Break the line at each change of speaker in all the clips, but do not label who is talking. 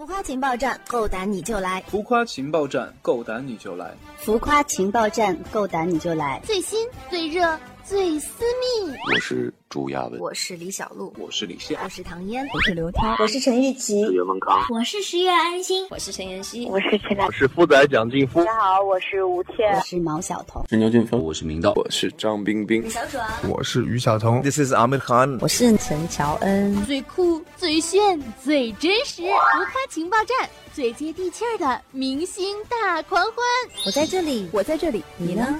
浮夸情报站，够胆你就来！
浮夸情报站，够胆你就来！
浮夸情报站，够胆你就来！
最新、最热、最私密。
我是朱亚文，
我是李小璐，
我是李现，
我是唐嫣，
我是刘涛，
我是陈玉琪，我
是袁文康，
我是十月安心，
我是陈妍希，
我是陈
我是富仔蒋劲夫。
大家好，我是吴倩，
我是毛晓彤，
是牛俊峰，
我是明道，
我是张冰冰，
小爽，
我是于晓彤
，This is Ahmed Khan，
我是陈乔恩。
最酷、最炫、最真实，浮夸情报站。最接地气儿的明星大狂欢，
我在这里，
我在这里，
你呢？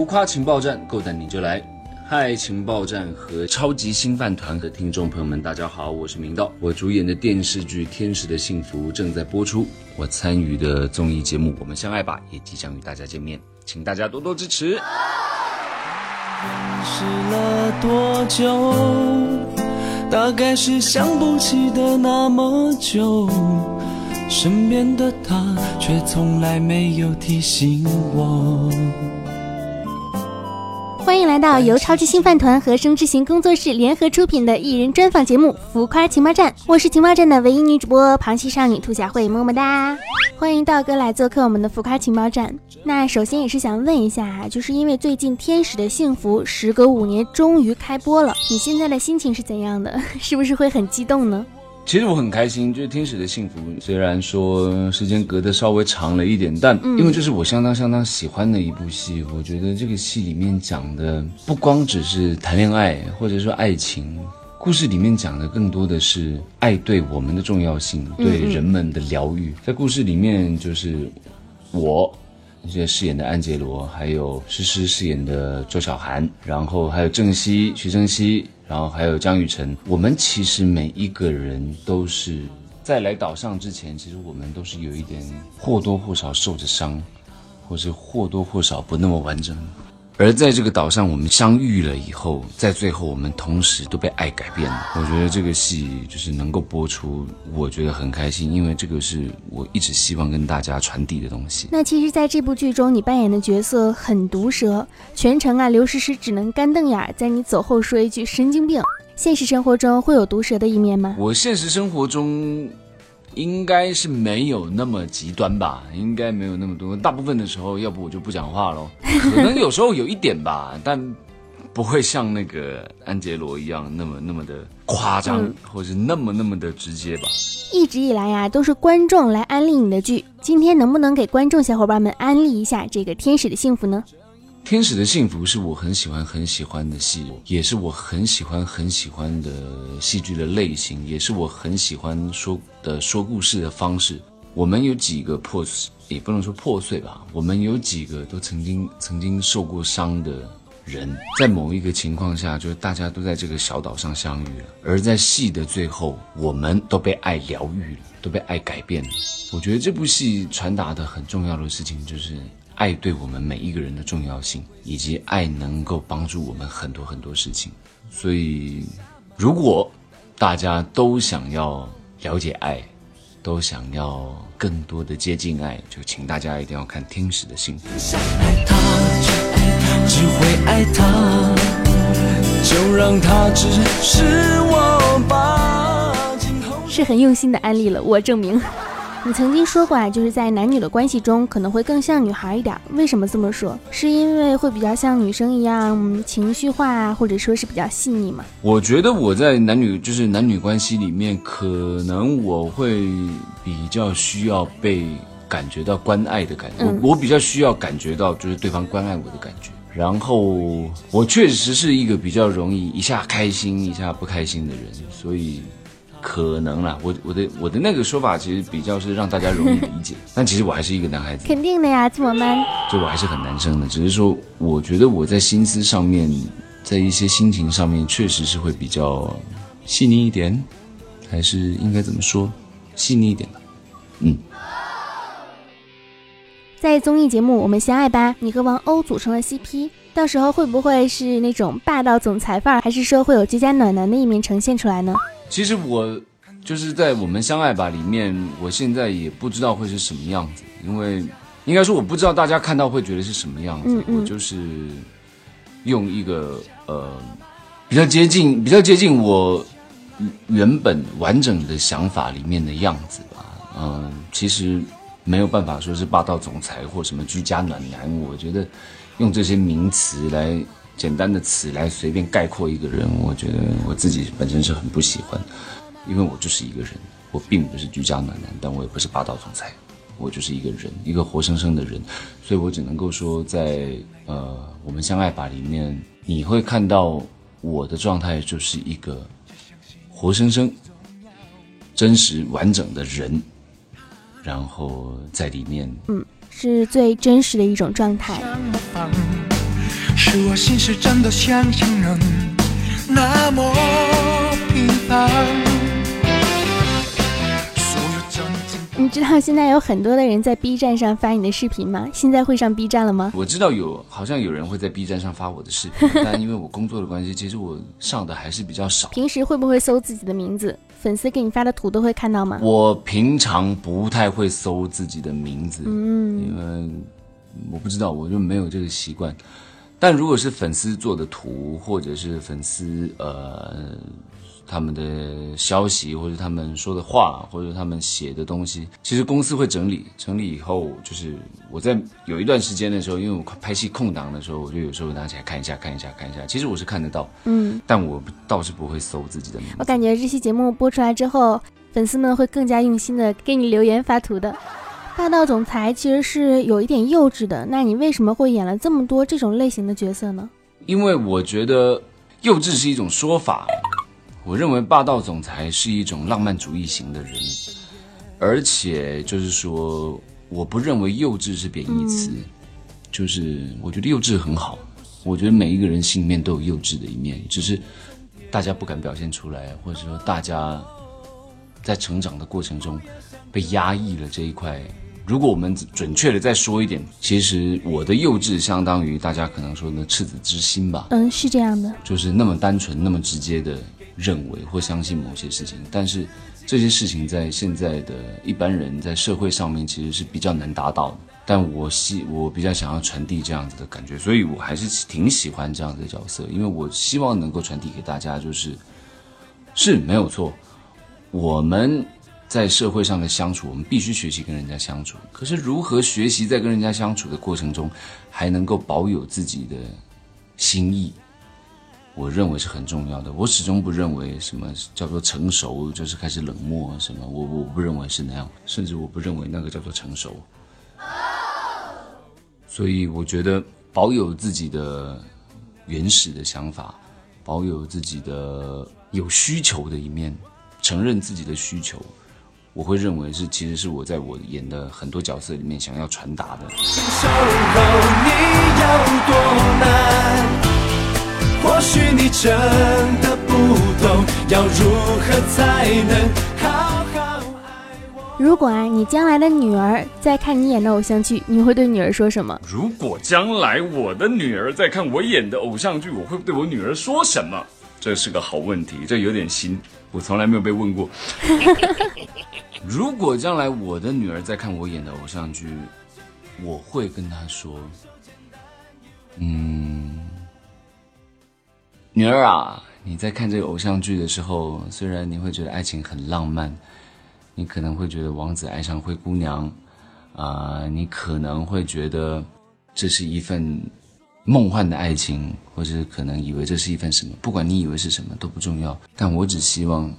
浮夸情报站，够胆你就来！嗨，情报站和超级新饭团的听众朋友们，大家好，我是明道。我主演的电视剧《天使的幸福》正在播出，我参与的综艺节目《我们相爱吧》也即将与大家见面，请大家多多支持。
认识了多久？大概是想不起的那么久，身边的他却从来没有提醒我。
欢迎来到由超级星饭团和声之行工作室联合出品的艺人专访节目《浮夸情报站》，我是情报站的唯一女主播螃蟹少女兔小慧，么么哒！欢迎道哥来做客我们的浮夸情报站。那首先也是想问一下啊，就是因为最近《天使的幸福》时隔五年终于开播了，你现在的心情是怎样的？是不是会很激动呢？
其实我很开心，就是《天使的幸福》，虽然说时间隔得稍微长了一点，但因为这是我相当相当喜欢的一部戏，我觉得这个戏里面讲的不光只是谈恋爱或者说爱情，故事里面讲的更多的是爱对我们的重要性，对人们的疗愈。在故事里面，就是我。现在饰演的安杰罗，还有诗诗饰演的周小涵，然后还有郑希、徐正熙，然后还有江雨晨。我们其实每一个人都是在来岛上之前，其实我们都是有一点或多或少受着伤，或是或多或少不那么完整。而在这个岛上，我们相遇了以后，在最后我们同时都被爱改变了。我觉得这个戏就是能够播出，我觉得很开心，因为这个是我一直希望跟大家传递的东西。
那其实，在这部剧中，你扮演的角色很毒舌，全程啊，刘诗诗只能干瞪眼，在你走后说一句“神经病”。现实生活中会有毒舌的一面吗？
我现实生活中。应该是没有那么极端吧，应该没有那么多。大部分的时候，要不我就不讲话喽。可能有时候有一点吧，但不会像那个安杰罗一样那么那么的夸张，或是那么那么的直接吧。
一直以来呀，都是观众来安利你的剧，今天能不能给观众小伙伴们安利一下这个《天使的幸福》呢？
天使的幸福是我很喜欢很喜欢的戏，也是我很喜欢很喜欢的戏剧的类型，也是我很喜欢说的说故事的方式。我们有几个破，也不能说破碎吧，我们有几个都曾经曾经受过伤的人，在某一个情况下，就是大家都在这个小岛上相遇了，而在戏的最后，我们都被爱疗愈了，都被爱改变了。我觉得这部戏传达的很重要的事情就是。爱对我们每一个人的重要性，以及爱能够帮助我们很多很多事情。所以，如果大家都想要了解爱，都想要更多的接近爱，就请大家一定要看《天使的幸福》。只会爱他，就让他只是我吧。
是很用心的安利了，我证明。你曾经说过啊，就是在男女的关系中，可能会更像女孩一点。为什么这么说？是因为会比较像女生一样情绪化啊，或者说是比较细腻吗？
我觉得我在男女就是男女关系里面，可能我会比较需要被感觉到关爱的感觉。我我比较需要感觉到就是对方关爱我的感觉。然后我确实是一个比较容易一下开心一下不开心的人，所以。可能啦，我我的我的那个说法其实比较是让大家容易理解，但其实我还是一个男孩子。
肯定的呀，这么 man。
就我还是很男生的，只是说我觉得我在心思上面，在一些心情上面，确实是会比较细腻一点，还是应该怎么说，细腻一点吧。嗯。
在综艺节目《我们相爱吧》，你和王鸥组成了 CP，到时候会不会是那种霸道总裁范儿，还是说会有居家暖男的一面呈现出来呢？
其实我就是在《我们相爱吧》里面，我现在也不知道会是什么样子，因为应该说我不知道大家看到会觉得是什么样子，
嗯嗯
我就是用一个呃比较接近比较接近我原本完整的想法里面的样子吧。嗯、其实没有办法说是霸道总裁或什么居家暖男，我觉得用这些名词来简单的词来随便概括一个人，我觉得我自己本身是很不喜欢，因为我就是一个人，我并不是居家暖男，但我也不是霸道总裁。我就是一个人，一个活生生的人，所以我只能够说在，呃我们相爱吧里面，你会看到我的状态就是一个活生生、真实完整的人，然后在里面，嗯
是最真实的一种状态。
是我心是真的像情人那么平凡。
你知道现在有很多的人在 B 站上发你的视频吗？现在会上 B 站了吗？
我知道有好像有人会在 B 站上发我的视频，但因为我工作的关系，其实我上的还是比较少。
平时会不会搜自己的名字？粉丝给你发的图都会看到吗？
我平常不太会搜自己的名字，
嗯，
因为我不知道，我就没有这个习惯。但如果是粉丝做的图，或者是粉丝呃他们的消息，或者他们说的话，或者他们写的东西，其实公司会整理，整理以后，就是我在有一段时间的时候，因为我拍戏空档的时候，我就有时候拿起来看一下，看一下，看一下。其实我是看得到，
嗯，
但我倒是不会搜自己的名字。
我感觉这期节目播出来之后，粉丝们会更加用心的给你留言发图的。霸道总裁其实是有一点幼稚的，那你为什么会演了这么多这种类型的角色呢？
因为我觉得幼稚是一种说法，我认为霸道总裁是一种浪漫主义型的人，而且就是说，我不认为幼稚是贬义词，就是我觉得幼稚很好，我觉得每一个人心里面都有幼稚的一面，只是大家不敢表现出来，或者说大家在成长的过程中被压抑了这一块。如果我们准确的再说一点，其实我的幼稚相当于大家可能说的赤子之心吧，
嗯，是这样的。
就是那么单纯、那么直接的认为或相信某些事情，但是这些事情在现在的一般人在社会上面其实是比较难达到的。但我希我比较想要传递这样子的感觉，所以我还是挺喜欢这样子的角色，因为我希望能够传递给大家，就是是没有错，我们在社会上的相处，我们必须学习跟人家相处。可是如何学习在跟人家相处的过程中，还能够保有自己的心意，我认为是很重要的。我始终不认为什么叫做成熟就是开始冷漠什么，我我不认为是那样，甚至我不认为那个叫做成熟。所以我觉得保有自己的原始的想法，保有自己的有需求的一面，承认自己的需求，我会认为是其实是我在我演的很多角色里面想要传达的。
承受后你有多难？或许你真的不懂，要如何才能好好爱我？
如果啊，你将来的女儿在看你演的偶像剧，你会对女儿说什么？
如果将来我的女儿在看我演的偶像剧，我会对我女儿说什么？这是个好问题，这有点新，我从来没有被问过。
如果将来我的女儿在看我演的偶像剧，我会跟她说：“嗯，女儿啊，你在看这个偶像剧的时候，虽然你会觉得爱情很浪漫，你可能会觉得王子爱上灰姑娘，啊、你可能会觉得这是一份梦幻的爱情，或者可能以为这是一份什么，不管你以为是什么都不重要，但我只希望。”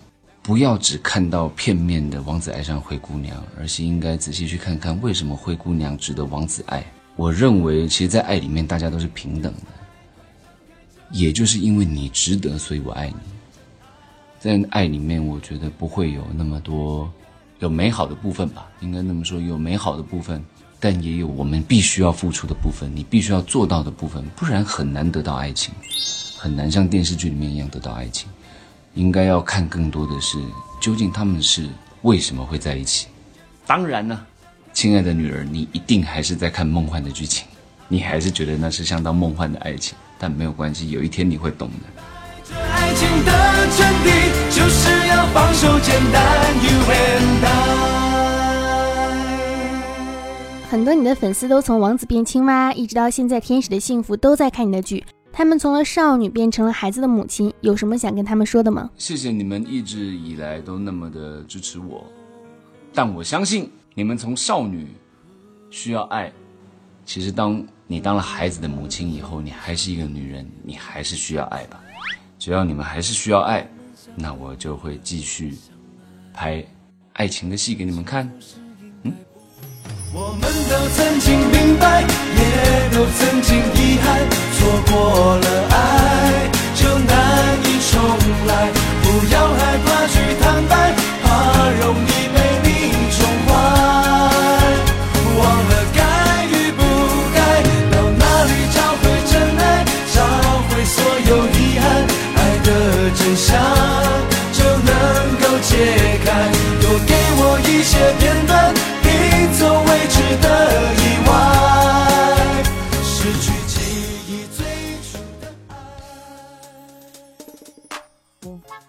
不要只看到片面的王子爱上灰姑娘，而是应该仔细去看看为什么灰姑娘值得王子爱。我认为，其实，在爱里面，大家都是平等的，也就是因为你值得，所以我爱你。在爱里面，我觉得不会有那么多有美好的部分吧，应该那么说，有美好的部分，但也有我们必须要付出的部分，你必须要做到的部分，不然很难得到爱情，很难像电视剧里面一样得到爱情。应该要看更多的是，究竟他们是为什么会在一起。当然呢，亲爱的女儿，你一定还是在看梦幻的剧情，你还是觉得那是相当梦幻的爱情，但没有关系，有一天你会懂的。
这爱情的真谛就是要放手，简单，You and I。
很多你的粉丝都从王子变青蛙，一直到现在天使的幸福都在看你的剧。他们从了少女变成了孩子的母亲，有什么想跟他们说的吗？
谢谢你们一直以来都那么的支持我，但我相信你们从少女需要爱，其实当你当了孩子的母亲以后，你还是一个女人，你还是需要爱吧。只要你们还是需要爱，那我就会继续拍爱情的戏给你们看。
我们都曾经明白，也都曾经遗憾，错过了爱就难以重来。不要害怕去坦白，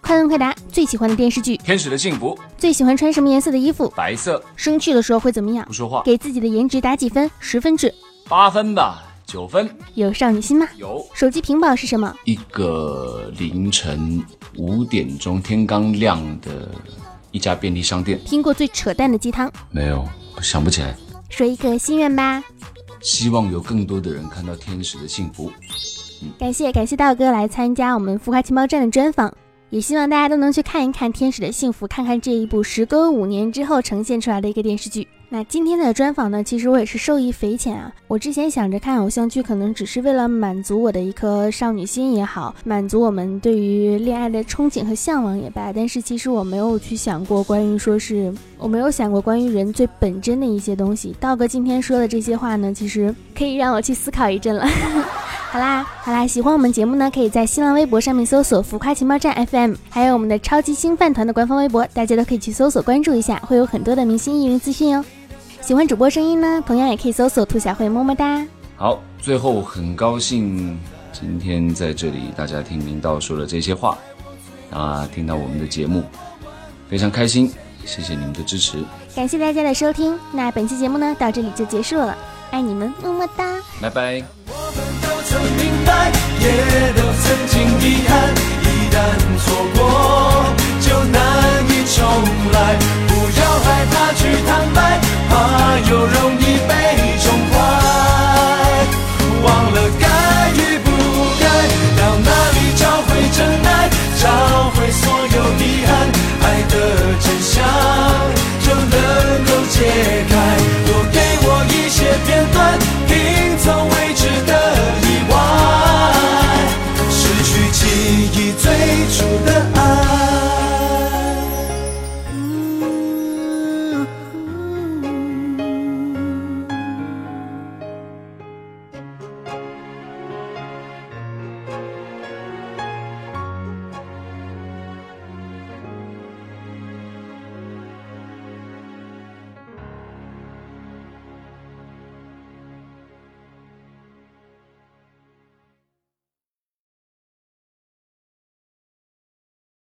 快问快答，最喜欢的电视剧，
天使的幸福，
最喜欢穿什么颜色的衣服？
白色，
生气的时候会怎么样
不？说话，
给自己的颜值打几分？十分制。
八分吧，九分
有少女心吗？
有。
手机屏保是什么？
一个凌晨五点钟天刚亮的一家便利商店，
听过最扯淡的鸡汤？
没有，想不起来。
说一个心愿吧。
希望有更多的人看到天使的幸福。
感谢感谢道哥来参加我们浮夸情报站的专访，也希望大家都能去看一看《天使的幸福》，看看这一部时隔五年之后呈现出来的一个电视剧。那今天的专访呢，其实我也是受益匪浅啊。我之前想着看偶像剧，可能只是为了满足我的一颗少女心也好，满足我们对于恋爱的憧憬和向往也罢，但是其实我没有去想过关于说是我没有想过关于人最本真的一些东西。道哥今天说的这些话呢，其实可以让我去思考一阵了。好啦，好啦，喜欢我们节目呢，可以在新浪微博上面搜索“浮夸情报站 FM”，还有我们的超级星饭团的官方微博，大家都可以去搜索关注一下，会有很多的明星艺人资讯哦。喜欢主播声音呢，同样也可以搜索“兔小慧”，么么哒。
好，最后很高兴今天在这里大家听明道说了这些话，啊，听到我们的节目，非常开心，谢谢你们的支持，
感谢大家的收听，那本期节目呢到这里就结束了，爱你们，么么哒。
拜拜。白，也都曾经遗憾，一旦错过就难以重来，不要害怕去坦白，怕又容易被宠坏，忘了该与不该，到哪里找回真爱，找回所有遗憾。